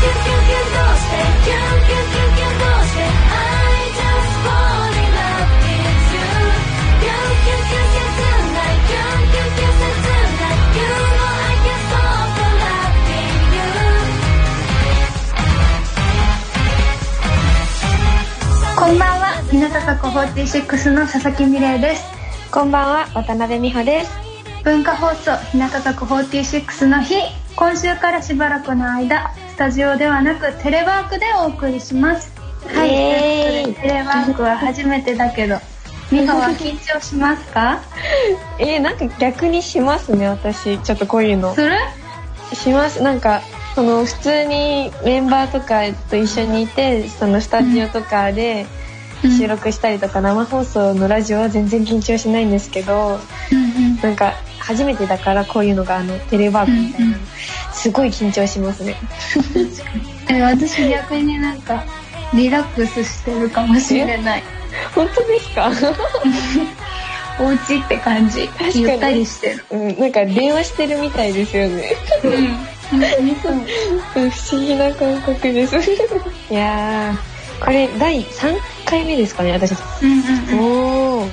こんばんは日向坂46の佐々木美玲です。こんばんは渡辺美穂です。文化放送日向坂46の日。今週からしばらくの間タジオではなくテレワークでお送りします。はい。ということでテレワークは初めてだけど美穂は緊張しますか？えー、なんか逆にしますね私。ちょっとこういうの。する？します。なんかその普通にメンバーとかと一緒にいてそのスタジオとかで収録したりとか、生放送のラジオは全然緊張しないんですけど、うんなんか初めてだからこういうのがあのテレワークみたいな。の、すごい緊張しますね。う んえ私逆になんかリラックスしてるかもしれない。本当ですか？お家って感じ。ゆったりしてる。うんなんか電話してるみたいですよね。うん本当にそう。不思議な感覚です。いやー。これ第3回目ですかね私。うんうんうん。おお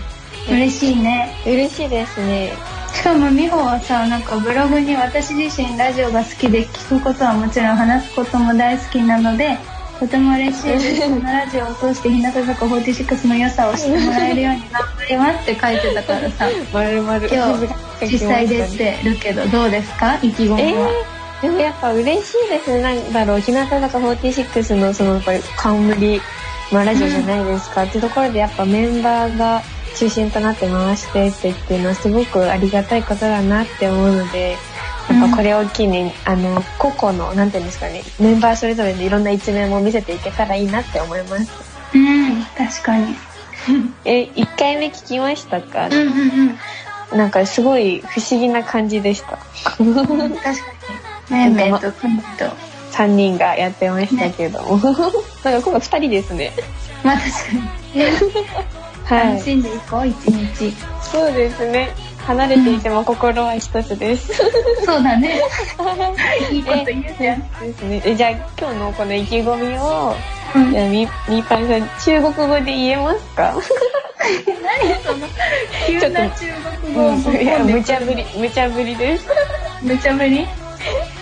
嬉しいね。嬉しいですねしかも美穂はさなんかブログに私自身ラジオが好きで聞くことはもちろん話すことも大好きなのでとても嬉しいですこのラジオを通して日向坂46の良さを知ってもらえるように頑張りますって書いてたからさまるまる。今日実際出てるけどどうですか？意気込みえは、ー、でもやっぱ嬉しいです。ねなんだろう日向坂46のそのやっぱり冠、まあ、ラジオじゃないですか、っていうところでやっぱメンバーが中心となって回してってっていうのはすごくありがたいことだなって思うのでやっぱこれを機に、あの個々のなんていうんですかねメンバーそれぞれでいろんな一面も見せていけたらいいなって思います。うん確かに。え1回目聞きましたか、うんうんうん。なんかすごい不思議な感じでした。確かにめいめいとくみと。3人がやってましたけども、なんか今回2人ですね。まあ確かに。は 楽しんでいこう一日。そうですね。離れていても心は一つです、そうだね。いいこと言うじゃん。ですね。えじゃあ今日のこの意気込みをうん。みみーぱんさん中国語で言えますか？何その 急な中国語をいや無茶ぶり無茶ぶりです。無茶ぶり？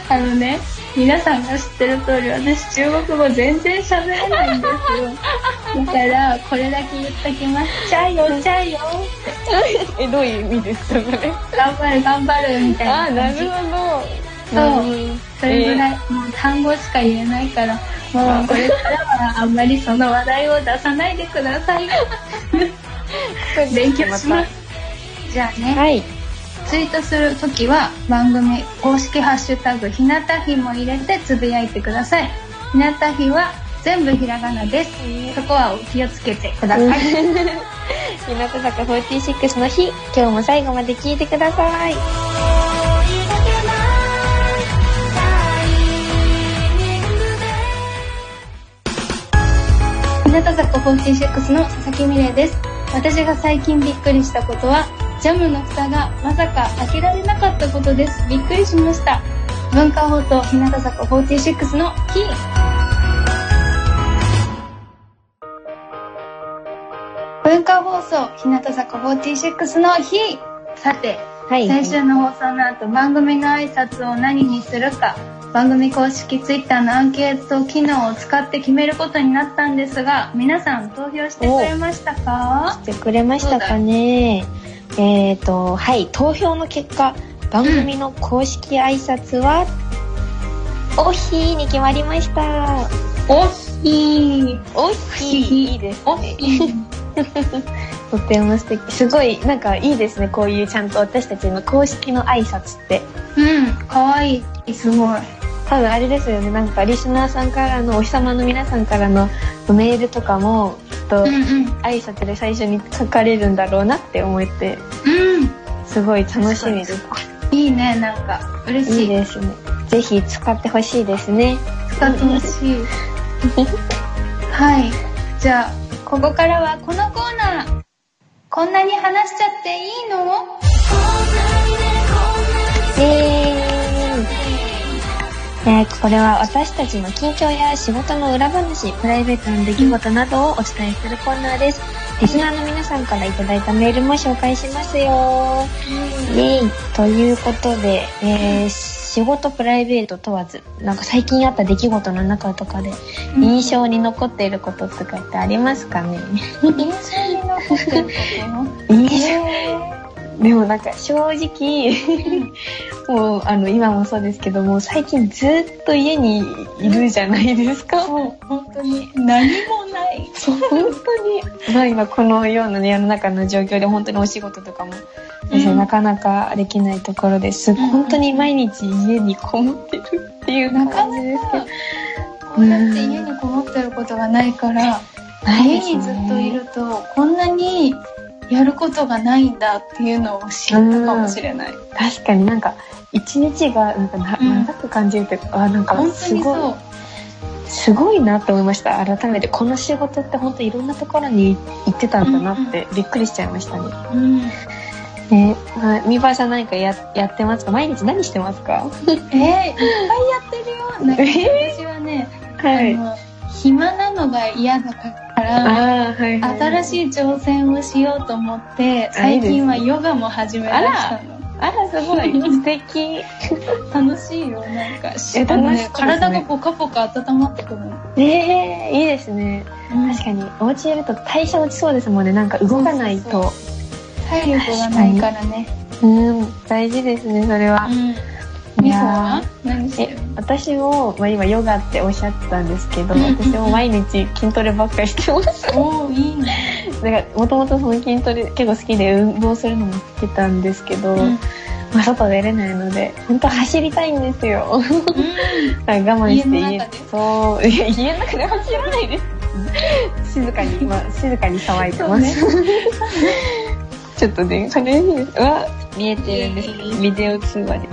あのね皆さんが知ってる通り私中国語全然喋れないんですよ。だからこれだけ言っときます「チャイよチャイよ」っ てえどういう意味ですかそれ「頑張る頑張る」みたいなあなるほそう。どそれぐらい、もう単語しか言えないからもうこれからはあんまりその話題を出さないでください。勉強します。じゃあね、はいツイートするときは番組公式ハッシュタグひなたひも入れてつぶやいてください。ひなたひは全部ひらがなです。そこはお気をつけてください。日向坂46の日今日も最後まで聞いてください。日向坂46の佐々木美玲です。私が最近びっくりしたことはジャムの蓋がまさか開けられなかったことです。びっくりしました。文化放送日向坂46の日文化放送日向坂46の日さてはい。先週の放送の後番組の挨拶を何にするか。番組公式ツイッターのアンケート機能を使って決めることになったんですが皆さん投票してくれましたか？してくれましたかねえっ、とはい投票の結果番組の公式挨拶は、おひに決まりました。おひー。おひいいですおね とても素敵。すごいなんかいいですね。こういうちゃんと私たちの公式の挨拶って。うんかわいい。すごい。多分あれですよね。なんかリスナーさんからのお日様の皆さんからのメールとかもと挨拶で最初に書かれるんだろうなって思ってうん。すごい楽しみです。い。いねなんか。嬉しい。いいですね。ぜひ使ってほしいですね。使ってほしい。はい。じゃあここからはこのコーナー。こんなに話しちゃっていいの？イエーイえーこれは私たちの近況や仕事の裏話、プライベートの出来事などをお伝えするコーナーです。リスナーの皆さんからいただいたメールも紹介しますよ。イエイということで、えー仕事プライベート問わず、なんか最近あった出来事の中とかで印象に残っていることとかってありますかね？印象に残ってるこ 印象？でもなんか正直、もうあの今もそうですけども最近ずっと家にいるじゃないですか。ーそう本当に何もないそう本当に。まあ今このようなね世の中の状況で本当にお仕事とかも、うんなかなかできないところです、ん本当に毎日家にこもってるっていう感じですけど。こうやって家にこもってることがないから家にずっといるとこんなにやることがないんだっていうのを知ったかもしれない。確かになんか一日がなんかな、うん長く感じるというかあなんか本当すごいにそう。すごいなって思いました改めてこの仕事って本当いろんなところに行ってたんだなってびっくりしちゃいましたね。うん、ねまあ、みばあさん何かややってますか？毎日何してますか？えー、いっぱいやってるよ。なんかえ私はね、はあの暇なのが嫌だから。あーはいはい新しい挑戦をしようと思って最近はヨガも始めましたの。あらすごい。素敵。楽しいよなんか。しえ楽ね。体がポカポカ温まってくるの、ねえいいですね。うん。確かにお家いると代謝落ちそうですもんね。なんか動かないと。体力がないからね。うん大事ですねそれは、うんいみほやは？何してえる私も、まあ、今ヨガっておっしゃってたんですけど、うん。私も毎日筋トレばっかりしてます。おおいいね。だからもともとその筋トレ結構好きで運動するのも好きなんですけど、うん。まあ、外出れないので本当走りたいんですよ。だから我慢して家の中で？そう。いや家の中で走らないです。静かに、まあ、静かに騒いでます、ちょっとね悲しいですうわ見えてるんです。ビデオ通話で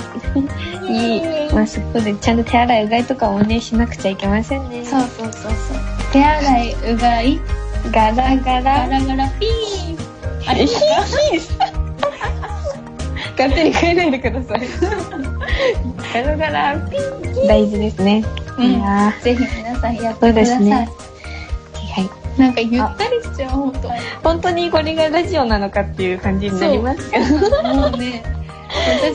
いいまあそこでちゃんと手洗いうがいとかもねしなくちゃいけませんね。そうそうそうそう。手洗いうがい。ガラガガララガラピー。あれいいです。勝手に変えないでください。ガラガラピン大事ですね、うん。ぜひ皆さんやってそうください、ですね。はいなんかゆったりしちゃう本当。本当にこれがラジオなのかっていう感じになりますけど。もうね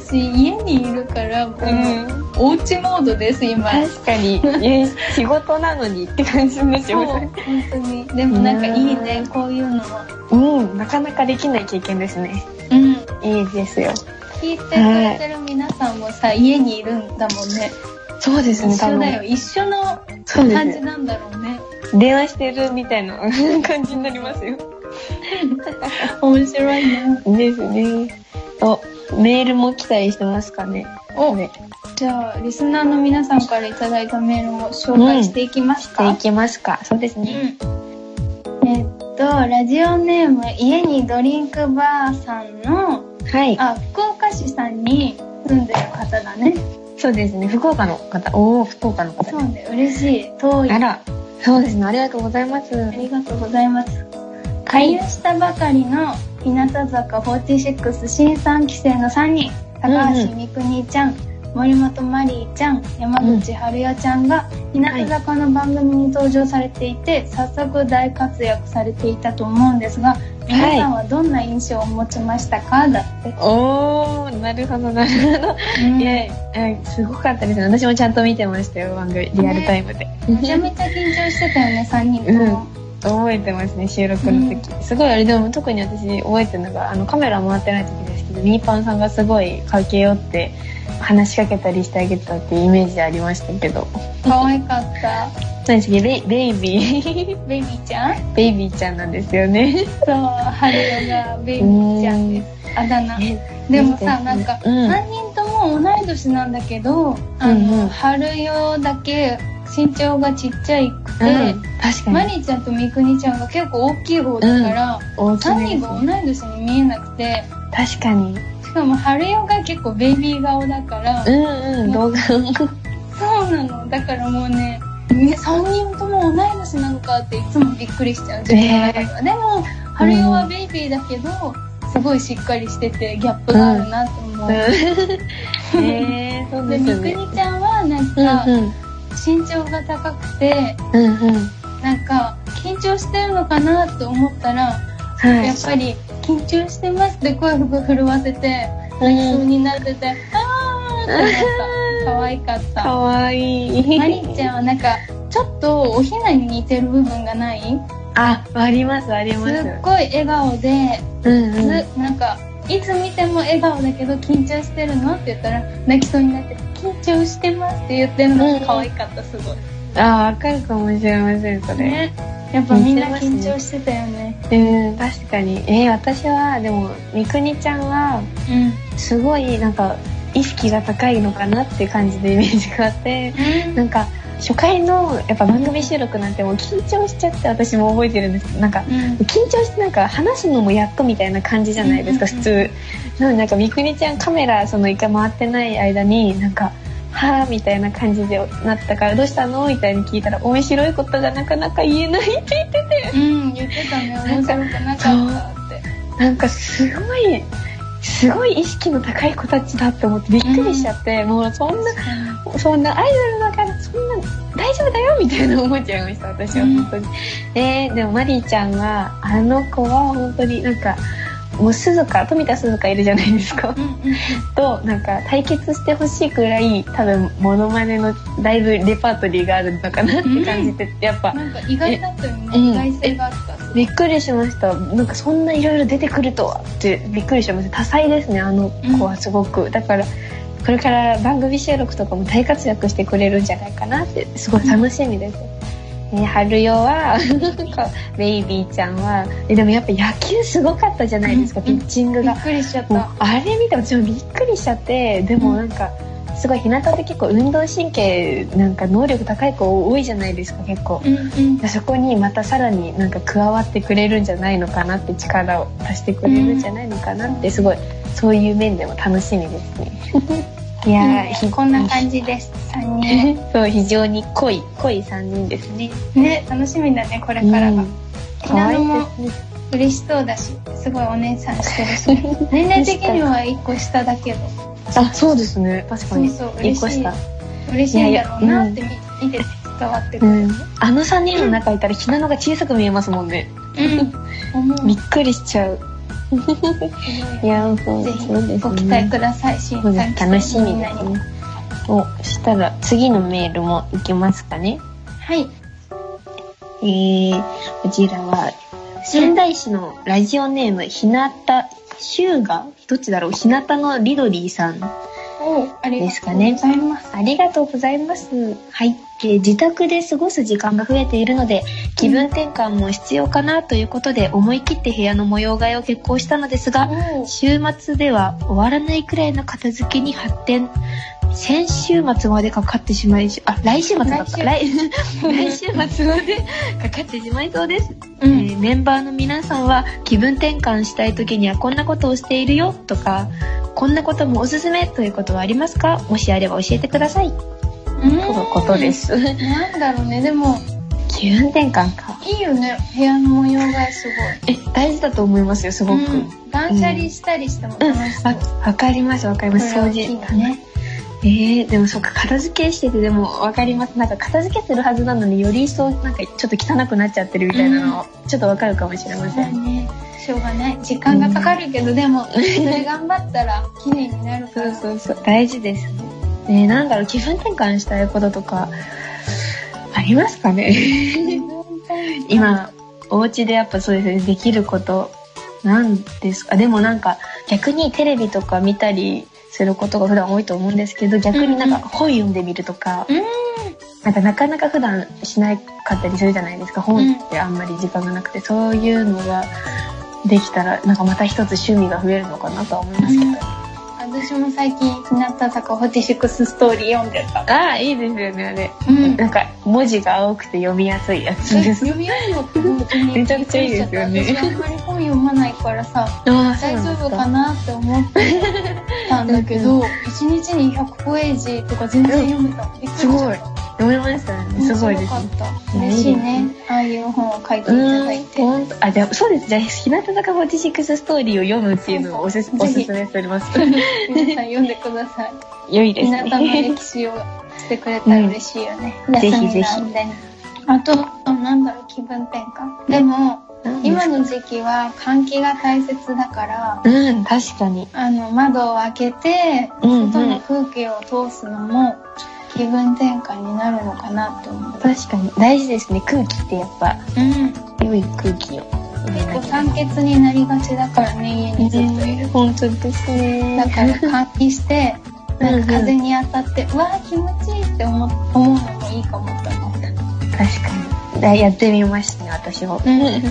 私家にいるからもう、うん。おうちモードです今。確かに。仕事なのにって感じになっちゃそういます本当に。でもなんかいいねこういうのもうんなかなかできない経験ですね。うん。いいですよ。聞いてくれてる皆さんもさ家にいるんだもんね。そうですね一緒だよ。一緒の感じなんだろうね電話してるみたいな 感じになりますよ。面白いね。ですね。おメールも来たりしてますかね。おね。じゃあリスナーの皆さんからいただいたメールも紹介していきますか、していきますか。そうですね。うん。えっとラジオネーム家にドリンクバーさんのはい。あ福岡市さんに住んでる方だね。そうですね。福岡の方。おお福岡の方。そうね。嬉しい。遠い。あらそうですね。ありがとうございます。ありがとうございます。加入したばかりの日向坂46新3期生の3人。高橋みくにちゃん、森本マリーちゃん山口春代ちゃんが日向坂の番組に登場されていて、早速大活躍されていたと思うんですが皆さんはどんな印象を持ちましたか、だって、おおなるほどなるほど。うん。いやすごかったですね。私もちゃんと見てましたよ番組リアルタイムで、めちゃめちゃ緊張してたよね3人とも、覚えてますね収録の時、すごいあれでも特に私覚えてるのがあのカメラ回ってない時ですけどミーパンさんがすごい駆け寄って話しかけたりしてあげたっていうイメージありましたけど。可愛かった。何でベイベイビー。ベイビーちゃん？ベイビーちゃんなんですよね。そう春代がベイビーちゃんです。あだ名。でもさなんかうん。3人とも同い年なんだけど、あうんうん。の春代だけ身長がちっちゃいくて、うん。確かに。マリーちゃんとみくにちゃんが結構大きい方だから、大き3めです人が同い年に見えなくて。確かにしかも春代が結構ベイビー顔だから、うんうん動画そうなの。だからもうね3人とも同い年なのかっていつもびっくりしちゃう自分の中では、でも春代はベイビーだけどすごいしっかりしててギャップがあるなって思う、えー、そうですよねにちゃんははなんかうん身長が高くて、うん。うんうん。なんか緊張してるのかなと思ったら、はいやっ。ぱり緊張してますって声を震わせて、そうになってて、あーってなった。可愛かった。かわいい。マリちゃんはなんか、ちょっとおひなに似てる部分がない？あ、あります、ありすっます。ごい笑顔で、うんうん。ずなんか、いつ見ても笑顔だけど緊張してるの？って言ったら泣きそうになって緊張してますって言ってるのが可愛かったすごい。あ、わかるかもしれません、それ。ね。やっぱみんな緊張してたよね。うん、確かに。えー私は、でも、みくにちゃんは、うん。すごい、なんか、意識が高いのかなって感じでイメージがあって、なんか、初回の、やっぱ番組収録なんてもう緊張しちゃって私も覚えてるんですけど、なんか、うん。緊張してなんか話すのもやっとみたいな感じじゃないですか、うん普通。なのでなんかみくにちゃんカメラその一回回ってない間になんか、はぁみたいな感じでなったからどうしたのみたいに聞いたら面白いことがなかなか言えないって言ってて。うん、言ってたね。面白くなかったって。なんかすごい、すごい意識の高い子たちだって思ってびっくりしちゃって、もうそんな、そんなアイドルだからそんな大丈夫だよみたいな思っちゃいました私はうん本当に、えー、でもマリーちゃんはあの子は本当になんかもう鈴鹿富田鈴鹿いるじゃないですか。うんうんとなんか対決してほしいくらい多分モノマネのだいぶレパートリーがあるのかなって感じて、やっぱなんか意外だったよね。意外性があった。びっくりしましたなんかそんないろいろ出てくるとはってびっくりしました。多彩ですねあの子はすごく、だからこれから番組収録とかも大活躍してくれるんじゃないかなってすごい楽しみです、えー春代は ベイビーちゃんはえでもやっぱ野球すごかったじゃないですか、うんピッチングがびっ、くりしちゃった。あれ見て私もびっくりしちゃってでもなんかすごい日向って結構運動神経なんか能力高い子多いじゃないですか結構うんうん。でそこにまたさらになんか加わってくれるんじゃないのかなって力を足してくれるんじゃないのかなってすごいそういう面でも楽しみですね。いやこんな感じです。3人。そう非常に濃い濃い3人ですね。ね、楽しみだね、これからがうん。ひなのも嬉しそうだし、すごいお姉さんしてるし。年齢的には1個下だけど。あそうですね確かにそうそう嬉しい一個下。嬉しいんだろうなってい見見て伝わってくる。うん、あの3人の中いたらひなのが小さく見えますもんね。うん。びっくりしちゃう。いやそうぜひご期待ください、新そうさんです楽しみですね。お、したら次のメールもいきますかね。はい。えー、こちらは、仙台市のラジオネーム、ひなた、シューガどっちだろう？ひなたのリドリーさん。おありがとうごですかねざいます。ありがとうございます。はい。えー自宅で過ごす時間が増えているので、気分転換も必要かなということで、思い切って部屋の模様替えを決行したのですが、お週末では終わらないくらいの片付けに発展。先週末までかかってしまい、あ、来週末だった。来 来週末までかかってしまいそうです。うん。えーメンバーの皆さんは気分転換したい時にはこんなことをしているよとか、こんなこともおすすめということはありますか？もしあれば教えてください。うんとのことで。す。なんだろうね、でも、気分転換か。いいよね、部屋の模様替えすごい。え、大事だと思いますよ、すごく。うん断捨離したりしても楽しそう。あ、わかります、わかります。掃除。のね。えー、でもそっか、片付けしててでもわかります。なんか片付けてるはずなのにより一層なんかちょっと汚くなっちゃってるみたいなの、ちょっとわかるかもしれません。そうね。しょうがない。時間がかかるけど、でも、それ頑張ったら綺麗になるから。そうそう。大事ですね。えー、なんだろう、気分転換したいこととか、ありますかね？今、お家でやっぱそうですね、できること、なんですか？でもなんか、逆にテレビとか見たりすることが普段多いと思うんですけど、逆になんか本読んでみるとか、うん。なんかなかなか普段しないかったりするじゃないですか。本ってあんまり時間がなくて、そういうのができたら、なんかまた一つ趣味が増えるのかなとは思いますけど。うん私も最近、日向坂46ストーリー読んでた。ああ、いいですよね、あれ。うん。なんか文字が青くて読みやすいやつです。読みやすいのって本当にめちゃくちゃいいですよね私あんまり本読まないからさ、大丈夫かなって思ってたんだけど、一日に100ページとか全然読めた。びっくりしちゃったすごい。読めましたよね。すごいです。嬉しいね。ああいう本を書いていただいて。あ、じゃあ、そうです。じゃあ、日向坂46ストーリーを読むっていうのをおすすめしております。皆さん読んでください。良いです日向のね。歴史をしてくれたら嬉しいよね。ぜひぜひ。あと、なんだろう、気分転換。でも、今の時期は換気が大切だから、うん、確かに。あの、窓を開けて、外の空気を通すのも気分転換になるのかなって思う。確かに。大事ですね。空気ってやっぱ、うん。良い空気を。結構酸欠になりがちだからね、家にずっといる。本当ですね。だから換気して、なんか風に当たって、うわー気持ちいいって思思うのもいいかもって思った。確かに。だやってみましたね、私も。うん。っ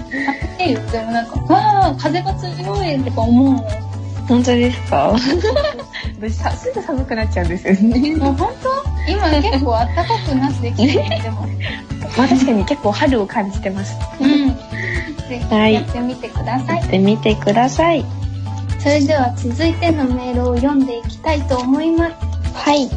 て言ってもなんか、わー風が強いとか思うの。本当ですかすぐ寒くなっちゃうんですよね。もう本当今結構暖かくなってきてるね、でも。まあ確かに結構春を感じてます。うん。ぜひはいやってみてください。やってみてください。それでは続いてのメールを読んでいきたいと思います。はい。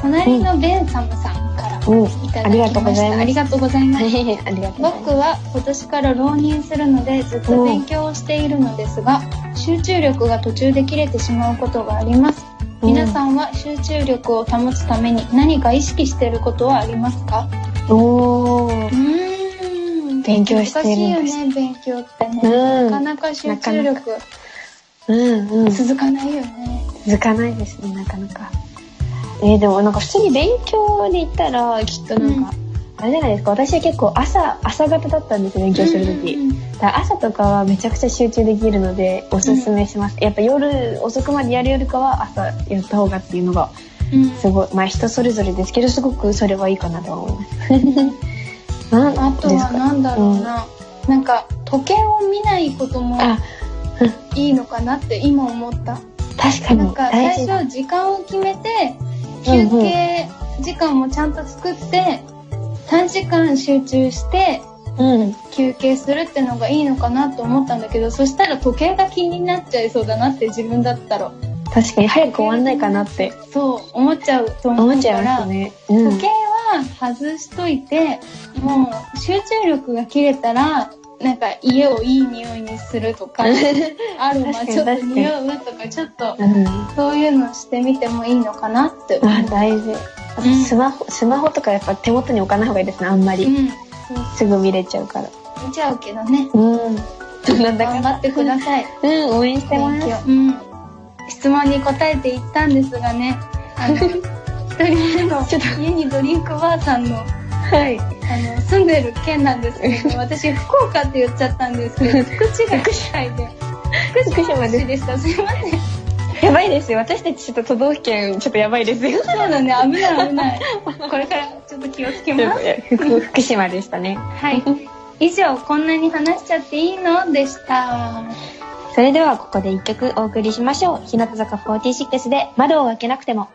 隣のベンサムさんからうん。いただきました。とうございます。ありがとうございます。ありがとうございます。僕は今年から浪人するのでずっと勉強をしているのですが、集中力が途中で切れてしまうことがあります。皆さんは集中力を保つために何か意識していることはありますか？ん。おー。うーん勉強してるんです難しいよね、勉強ってね。うんなかなか集中力うんうん。続かないよね。続かないですね、なかなか。えー、でもなんか普通に勉強で言ったら、きっとなんか、あれじゃないですか、私は結構朝、朝方だったんですよ、勉強するとき。うんうん。だ朝とかはめちゃくちゃ集中できるので、おすすめします。やっぱ夜遅くまでやるよりかは朝やった方がっていうのが、うん。すごい、まあ人それぞれですけど、すごくそれはいいかなとは思います。なんあとはなんだろうな、なんか時計を見ないこともあ、いいのかなって今思った？確かに。なんか最。初時間を決めて休憩時間もちゃんと作って短時間集中してうん。休憩するってのがいいのかなと思ったんだけどそしたら時計が気になっちゃいそうだなって自分だったら確かに早く終わんないかなってそう思っちゃうと思うからますね。うん時計。は外しといてもう集中力が切れたらなんか家をいい匂いにするとかアロマちょっと匂うとかちょっとうん。そういうのしてみてもいいのかなって思う。あ、大事。スマホ、スマホとかやっぱ手元に置かない方がいいですね、あんまり。うん、すぐ見れちゃうから。見ちゃうけどね。うん。なんだか頑張ってください。うん、応援してます。うん。質問に答えていったんですがね、あの、一人目のちょっ家にドリンクバーさんの、はい。あの、住んでる県なんですけど、私、福岡って言っちゃったんですけど、福知が福島で、福島で市でした。すいません。やばいですよ。私たちちょっと都道府県ちょっとやばいですよ。そうだね、危ない危ない。これからちょっと気をつけます。福福島でしたね。はい。以上、こんなに話しちゃっていいのでした。それではここで一曲お送りしましょう。日向坂46で窓を開けなくても。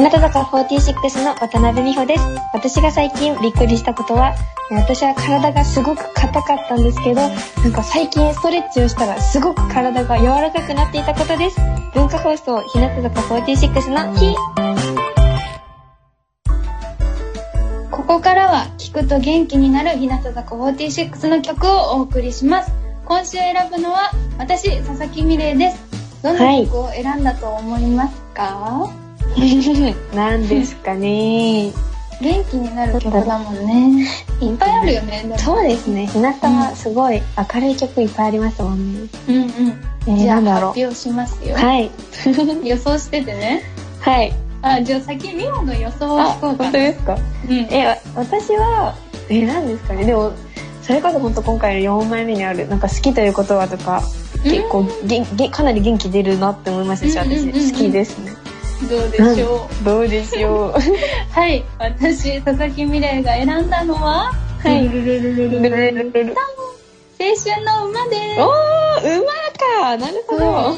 日向坂46の渡辺美穂です。私が最近びっくりしたことは、私は体がすごく硬かったんですけど、なんか最近ストレッチをしたらすごく体が柔らかくなっていたことです。文化放送日向坂46の日。ここからは聞くと元気になる日向坂46の曲をお送りします今週選ぶのは私佐々木美玲ですどんな曲を選んだと思いますか、何ですかね。元気になる曲だもんねいっぱいあるよねそうですね。日向はすごい明るい曲いっぱいありますもんね。うんうんえー、じゃあ発表しますよ、う。はい。予想しててねはい。あじゃあ先美穂の予想をあ、聞こうか本当ですか？うんえ、わ私は、え、何ですかね？でも、それこそ本当今回の4枚目にある、なんか好きという言葉とか、結構げんげんかなり元気出るなって思いましたし、私好きですね。どうでしょう、どうでしょう？はい私佐々木美玲が選んだのははい。ルルルルルルルルルル青春の馬です。おー、馬か。なるほど。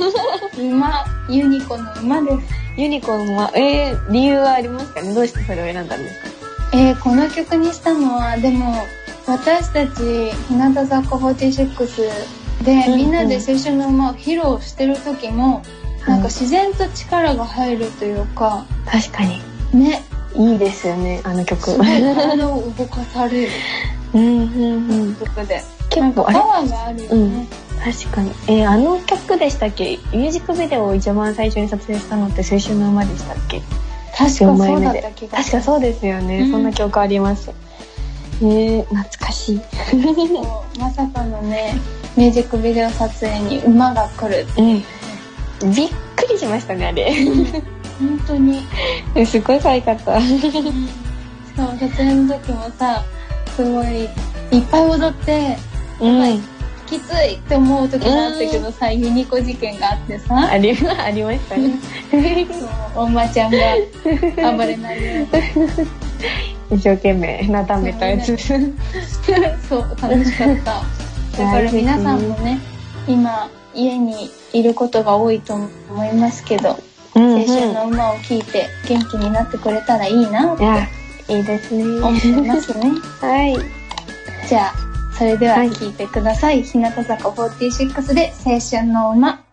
馬ユニコの馬です。ユニコーンは、えー、理由はありますかね？どうしてそれを選んだんですか？えー、この曲にしたのはでも私たち日向坂46で、うんうん。みんなで青春の馬を披露してる時も、なんか自然と力が入るというか確かに。ねいいですよね、あの曲。体を動かされるうんうんうん。曲で結構、パワーがあるよね、確かに。えーあの曲でしたっけ？ミュージックビデオを一番最初に撮影したのって青春の馬でしたっけ？確かそうだった気が確かそうですよね、うんそんな記憶あります。えー、懐かしい。まさかのねミュージックビデオ撮影に馬が来るうん。びっくりしましたね、あれ。本当にえすごい可愛かった。しかも撮影の時もさすごいいっぱい踊ってうん。きついって思う時があったけどさユニコ事件があってさあり、ありましたね。おんまちゃんが暴れないように一生懸命なだめたやつ。そう楽しかった だから皆さんもね今家にいることが多いと思いますけどうん青春の馬を聞いて元気になってくれたらいいなっていや、いいですね。思いますね。はい。じゃあそれでははい。聞いてください、日向坂46で青春の馬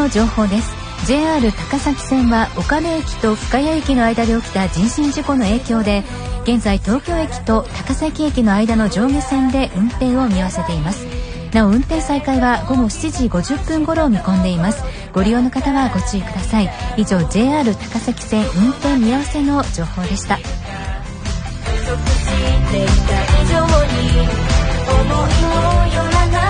の情報です。JR 高崎線は岡部駅と深谷駅の間で起きた人身事故の影響で現在東京駅と高崎駅の間の上下線で運転を見合わせています。なお運転再開は午後7時50分頃を見込んでいます。ご利用の方はご注意ください。以上 JR 高崎線運転見合わせの情報でした。思いもよらない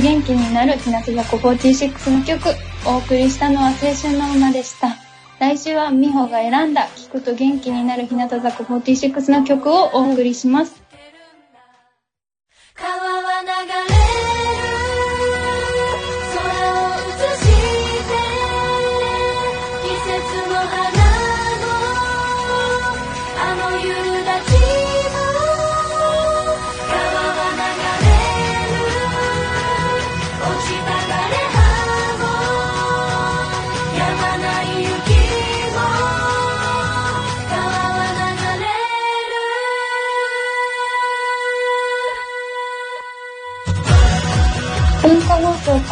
元気になる日向坂46の曲お送りしたのは青春の馬でした。来週は美穂が選んだ聞くと元気になる日向坂46の曲をお送りします。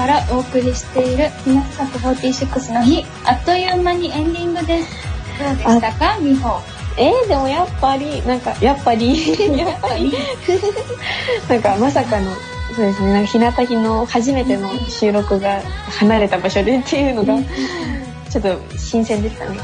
がお送りしている日向坂46の日あっという間にエンディングですどうでしたか？美穂。えー、でもやっぱり、なんか、やっぱり、やっぱり、なんかまさかの、そうですね、なんか日向日の初めての収録が離れた場所でっていうのが、ちょっと新鮮でしたね。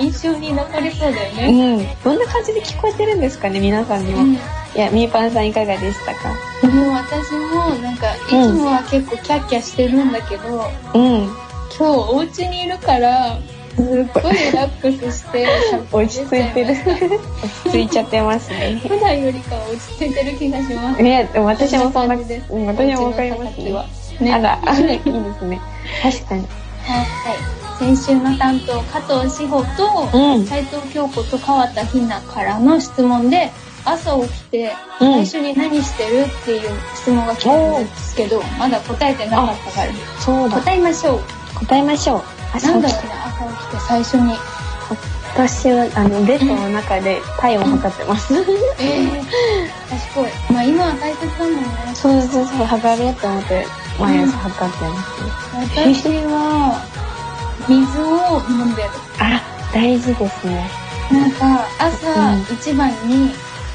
印象に残りそうだようね、ん。どんな感じで聞こえてるんですかね、皆さんにも。うん。いや、みーぱんさんいかがでしたか？でも私もなんかいつもは結構キャッキャしてるんだけど、うん。今日お家にいるからすっごいリラックスして落ち着いてる。落ち着いちゃってますね。普段よりかは落ち着いてる気がしますね、でも私もそんな、そんな感じですうん私もわかりますよ。ねあら、いいですね。確かに。はい、先週の担当加藤志保とうん斉藤京子と川田ひなからの質問で朝起きてうん最初に何してる？っていう質問が来たんですけどまだ答えてなかったから。そうだ。答えましょう。答えましょう。朝起きろうね朝起きて最初に。私は、あの、ベッドの中で体温を測ってます。えー、賢い。まあ今は大切だもんね。そうそうそう、測ろうと思って、毎朝測ってます。私は水を飲んでる。あ、大事ですね。なんか朝うん。一番に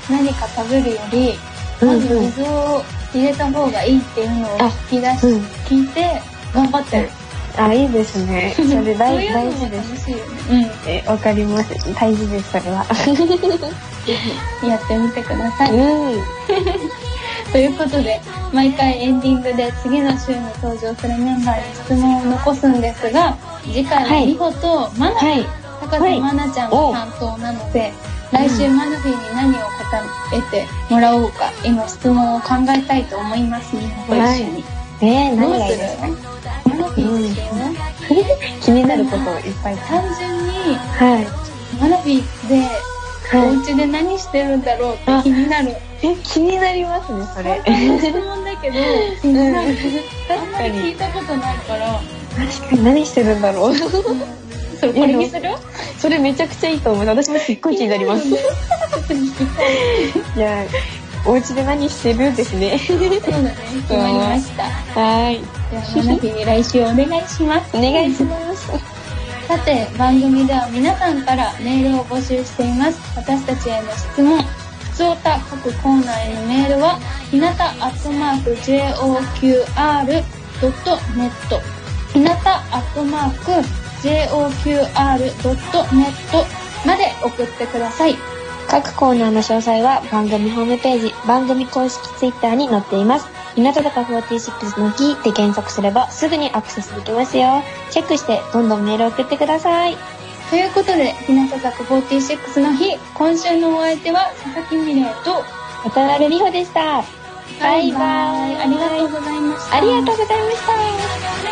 何か食べるよりまず水を入れた方がいいっていうのを聞き出し、うん。聞いて頑張ってる。あ、いいですね。それそう大大事です。楽しいよね。え、わかります。大事です、それは。うん。やってみてください。うん。ということで、毎回エンディングで次の週に登場するメンバーに質問を残すんですが、次回は美穂とマナ、はい。高瀬まなちゃんが担当なので、来週マナフィーに何を答えてもらおうか、今質問を考えたいと思います、美穂と一緒に。えー、何がいいですかマナフィーにしてよ。気になることをいっぱい。単純に、はい。マナフィーで、おは家で何してるんだろうって気になる。い。え、気になりますね、それ。質問だけど、気になる。あん確かに。たことないから、確かに何してるんだろう。それにする？それめちゃくちゃいいと思う。私もすっごい気になります。い。いや、お家で何してる？ですね。そうだね、決まりました。はい。では、マナフィーに来週お願いします。お願いします。さて、番組では皆さんからメールを募集しています。私たちへの質問、普通歌各コーナーへのメールは、ひなたアットマーク JOQR.net ひなたアットマーク JOQR.net まで送ってください。各コーナーの詳細は番組ホームページ、番組公式ツイッターに載っています。日向坂46のキーで検索すればすぐにアクセスできますよ。チェックしてどんどんメール送ってください。ということで、日向坂46の日、今週のお相手は佐々木美玲と、渡辺美穂でした。バイバイ。ありがとうございました。ありがとうございました。